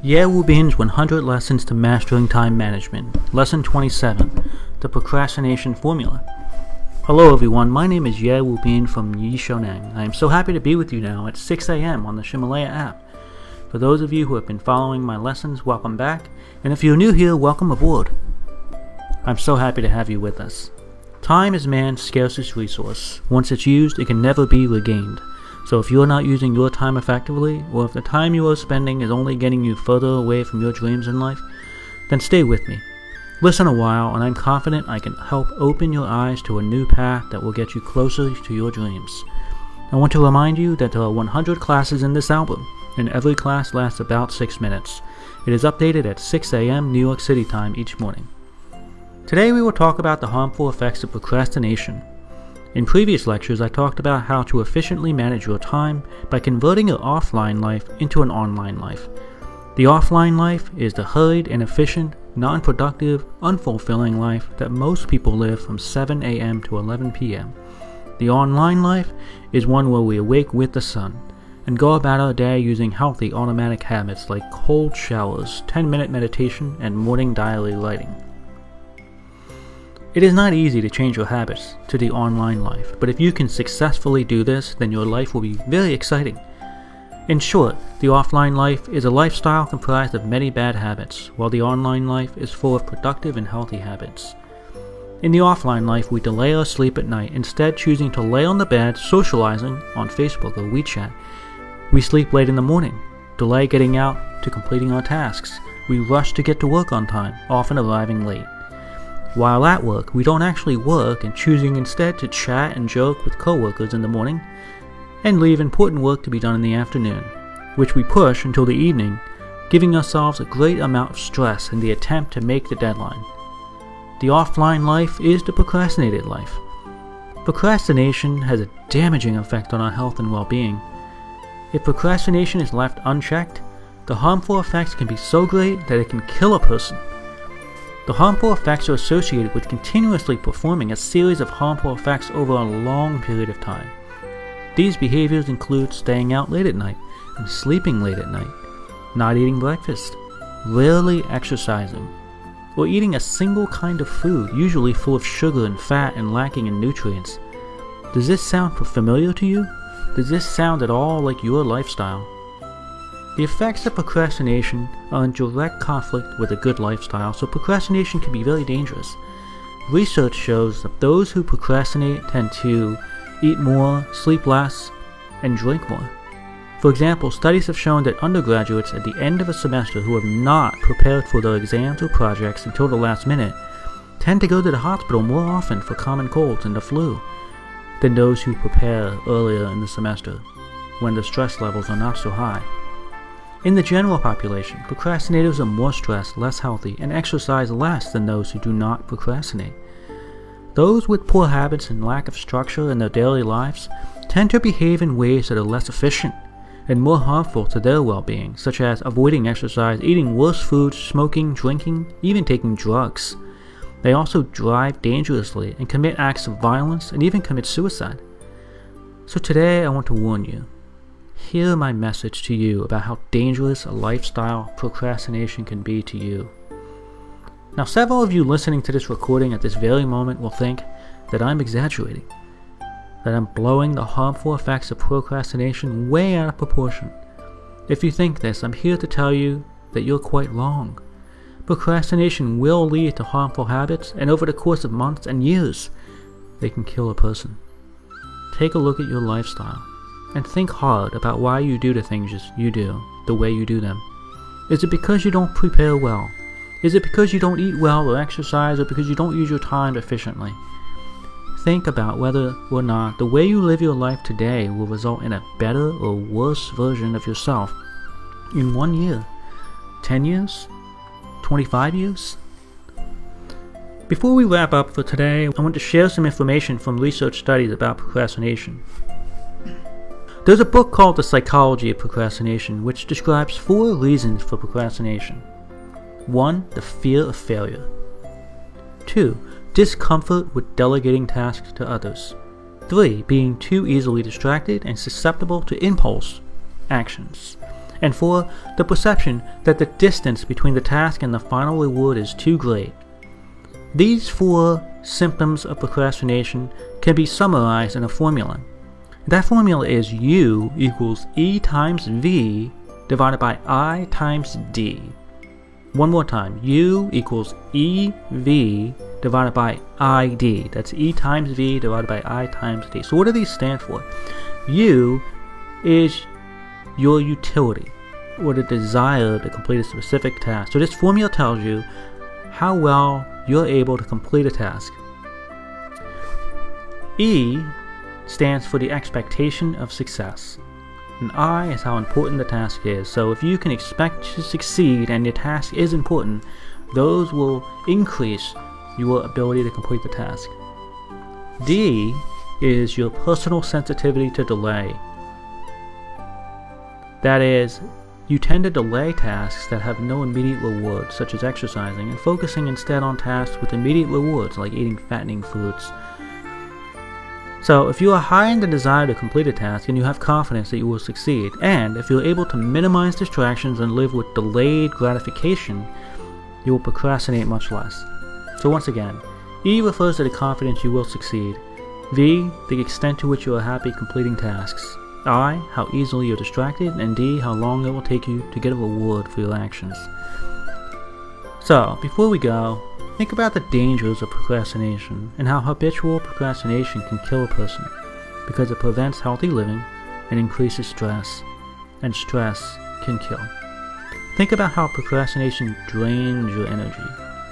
Ye Wubin's 100 Lessons to Mastering Time Management, Lesson 27, The Procrastination Formula. Hello everyone, my name is Ye Bin from Yixiaoneng. I am so happy to be with you now at 6 a.m. on the Ximalaya app. For those of you who have been following my lessons, welcome back, and if you're new here, welcome aboard. I'm so happy to have you with us. Time is man's scarcest resource. Once it's used, it can never be regained. So if you're not using your time effectively, or if the time you are spending is only getting you further away from your dreams in life, then stay with me. Listen a while, and I'm confident I can help open your eyes to a new path that will get you closer to your dreams. I want to remind you that there are 100 classes in this album, and every class lasts about 6 minutes. It is updated at 6 a.m. New York City time each morning. Today we will talk about the harmful effects of procrastination. In previous lectures, I talked about how to efficiently manage your time by converting your offline life into an online life. The offline life is the hurried, inefficient, non productive, unfulfilling life that most people live from 7 a.m. to 11 p.m. The online life is one where we awake with the sun and go about our day using healthy automatic habits like cold showers, 10 minute meditation, and morning diary lighting. It is not easy to change your habits to the online life, but if you can successfully do this, then your life will be very exciting. In short, the offline life is a lifestyle comprised of many bad habits, while the online life is full of productive and healthy habits. In the offline life, we delay our sleep at night, instead choosing to lay on the bed socializing on Facebook or WeChat. We sleep late in the morning, delay getting out to completing our tasks. We rush to get to work on time, often arriving late. While at work, we don't actually work and choosing instead to chat and joke with coworkers in the morning and leave important work to be done in the afternoon, which we push until the evening, giving ourselves a great amount of stress in the attempt to make the deadline. The offline life is the procrastinated life. Procrastination has a damaging effect on our health and well being. If procrastination is left unchecked, the harmful effects can be so great that it can kill a person. The harmful effects are associated with continuously performing a series of harmful effects over a long period of time. These behaviors include staying out late at night and sleeping late at night, not eating breakfast, rarely exercising, or eating a single kind of food, usually full of sugar and fat and lacking in nutrients. Does this sound familiar to you? Does this sound at all like your lifestyle? The effects of procrastination are in direct conflict with a good lifestyle, so procrastination can be very dangerous. Research shows that those who procrastinate tend to eat more, sleep less, and drink more. For example, studies have shown that undergraduates at the end of a semester who have not prepared for their exams or projects until the last minute tend to go to the hospital more often for common colds and the flu than those who prepare earlier in the semester when the stress levels are not so high. In the general population, procrastinators are more stressed, less healthy, and exercise less than those who do not procrastinate. Those with poor habits and lack of structure in their daily lives tend to behave in ways that are less efficient and more harmful to their well being, such as avoiding exercise, eating worse foods, smoking, drinking, even taking drugs. They also drive dangerously and commit acts of violence and even commit suicide. So today I want to warn you hear my message to you about how dangerous a lifestyle procrastination can be to you. Now, several of you listening to this recording at this very moment will think that I'm exaggerating, that I'm blowing the harmful effects of procrastination way out of proportion. If you think this, I'm here to tell you that you're quite wrong. Procrastination will lead to harmful habits, and over the course of months and years, they can kill a person. Take a look at your lifestyle and think hard about why you do the things you do the way you do them. Is it because you don't prepare well? Is it because you don't eat well or exercise or because you don't use your time efficiently? Think about whether or not the way you live your life today will result in a better or worse version of yourself in one year, 10 years, 25 years. Before we wrap up for today, I want to share some information from research studies about procrastination. There's a book called The Psychology of Procrastination, which describes four reasons for procrastination 1. The fear of failure. 2. Discomfort with delegating tasks to others. 3. Being too easily distracted and susceptible to impulse actions. And 4. The perception that the distance between the task and the final reward is too great. These four symptoms of procrastination can be summarized in a formula. That formula is U equals E times V divided by I times D. One more time, U equals EV divided by ID. That's E times V divided by I times D. So what do these stand for? U is your utility or the desire to complete a specific task. So this formula tells you how well you're able to complete a task. E stands for the expectation of success. And I is how important the task is. So if you can expect to succeed and your task is important, those will increase your ability to complete the task. D is your personal sensitivity to delay. That is, you tend to delay tasks that have no immediate rewards, such as exercising, and focusing instead on tasks with immediate rewards, like eating fattening foods. So, if you are high in the desire to complete a task and you have confidence that you will succeed, and if you're able to minimize distractions and live with delayed gratification, you will procrastinate much less. So, once again, E refers to the confidence you will succeed, V, the extent to which you are happy completing tasks, I, how easily you're distracted, and D, how long it will take you to get a reward for your actions. So, before we go, Think about the dangers of procrastination and how habitual procrastination can kill a person because it prevents healthy living and increases stress, and stress can kill. Think about how procrastination drains your energy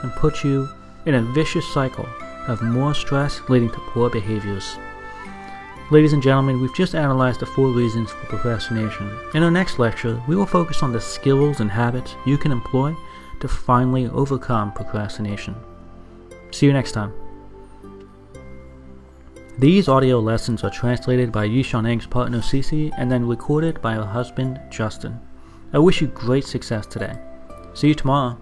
and puts you in a vicious cycle of more stress leading to poor behaviors. Ladies and gentlemen, we've just analyzed the four reasons for procrastination. In our next lecture, we will focus on the skills and habits you can employ to finally overcome procrastination. See you next time. These audio lessons are translated by Yixiaoneng's partner Cece and then recorded by her husband Justin. I wish you great success today. See you tomorrow.